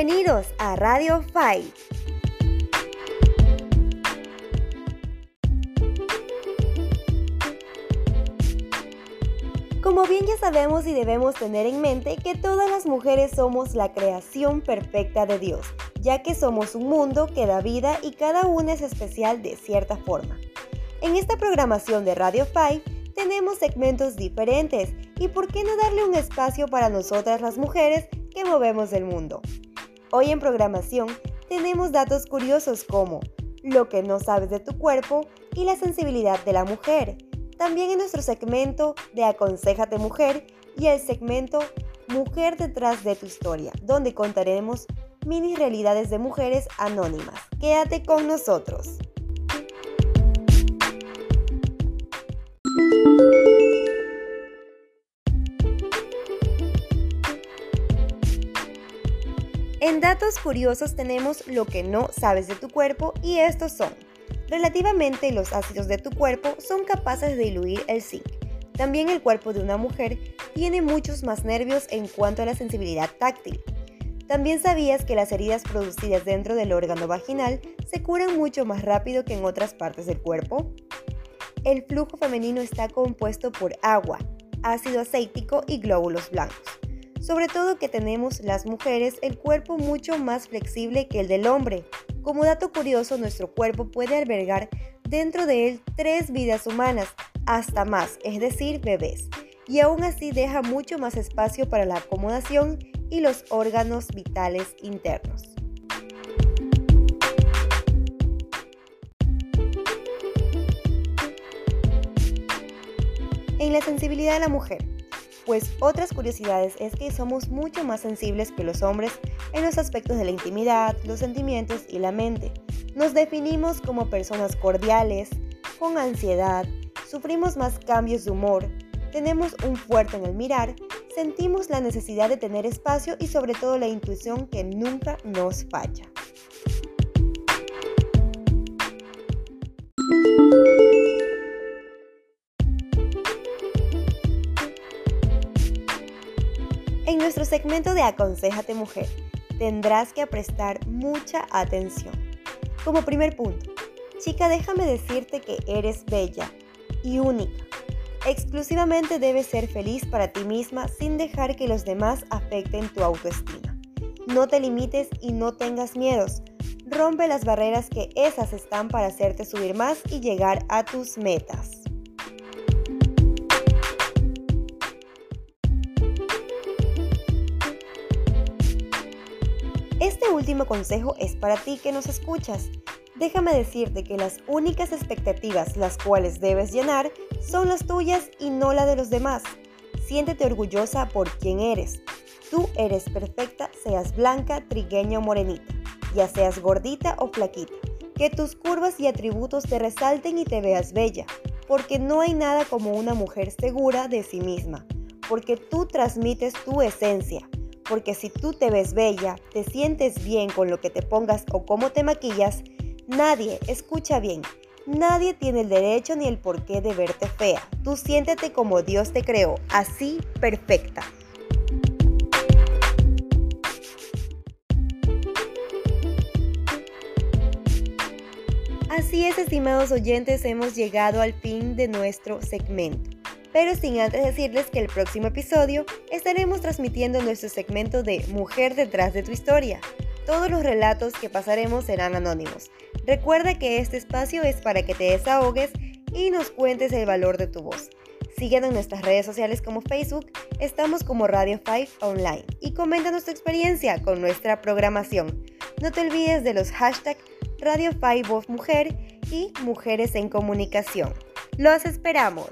Bienvenidos a Radio Five. Como bien ya sabemos y debemos tener en mente que todas las mujeres somos la creación perfecta de Dios, ya que somos un mundo que da vida y cada una es especial de cierta forma. En esta programación de Radio 5 tenemos segmentos diferentes y por qué no darle un espacio para nosotras las mujeres que movemos el mundo. Hoy en programación tenemos datos curiosos como lo que no sabes de tu cuerpo y la sensibilidad de la mujer. También en nuestro segmento de Aconsejate Mujer y el segmento Mujer detrás de tu historia, donde contaremos mini realidades de mujeres anónimas. Quédate con nosotros. En datos curiosos tenemos lo que no sabes de tu cuerpo y estos son, relativamente los ácidos de tu cuerpo son capaces de diluir el zinc. También el cuerpo de una mujer tiene muchos más nervios en cuanto a la sensibilidad táctil. También sabías que las heridas producidas dentro del órgano vaginal se curan mucho más rápido que en otras partes del cuerpo. El flujo femenino está compuesto por agua, ácido acético y glóbulos blancos. Sobre todo que tenemos las mujeres el cuerpo mucho más flexible que el del hombre. Como dato curioso, nuestro cuerpo puede albergar dentro de él tres vidas humanas, hasta más, es decir, bebés. Y aún así deja mucho más espacio para la acomodación y los órganos vitales internos. En la sensibilidad de la mujer, pues otras curiosidades es que somos mucho más sensibles que los hombres en los aspectos de la intimidad, los sentimientos y la mente. Nos definimos como personas cordiales, con ansiedad, sufrimos más cambios de humor, tenemos un fuerte en el mirar, sentimos la necesidad de tener espacio y sobre todo la intuición que nunca nos falla. Segmento de Aconsejate Mujer, tendrás que prestar mucha atención. Como primer punto, chica, déjame decirte que eres bella y única. Exclusivamente debes ser feliz para ti misma sin dejar que los demás afecten tu autoestima. No te limites y no tengas miedos. Rompe las barreras que esas están para hacerte subir más y llegar a tus metas. Este último consejo es para ti que nos escuchas. Déjame decirte que las únicas expectativas las cuales debes llenar son las tuyas y no las de los demás. Siéntete orgullosa por quien eres. Tú eres perfecta, seas blanca, trigueña o morenita, ya seas gordita o flaquita. Que tus curvas y atributos te resalten y te veas bella, porque no hay nada como una mujer segura de sí misma, porque tú transmites tu esencia porque si tú te ves bella, te sientes bien con lo que te pongas o cómo te maquillas, nadie, escucha bien, nadie tiene el derecho ni el porqué de verte fea. Tú siéntete como Dios te creó, así perfecta. Así es, estimados oyentes, hemos llegado al fin de nuestro segmento pero sin antes decirles que el próximo episodio estaremos transmitiendo nuestro segmento de Mujer detrás de tu historia. Todos los relatos que pasaremos serán anónimos. Recuerda que este espacio es para que te desahogues y nos cuentes el valor de tu voz. Síguenos en nuestras redes sociales como Facebook, estamos como Radio 5 Online y comenta tu experiencia con nuestra programación. No te olvides de los hashtags Radio 5 Voz Mujer y Mujeres en Comunicación. ¡Los esperamos!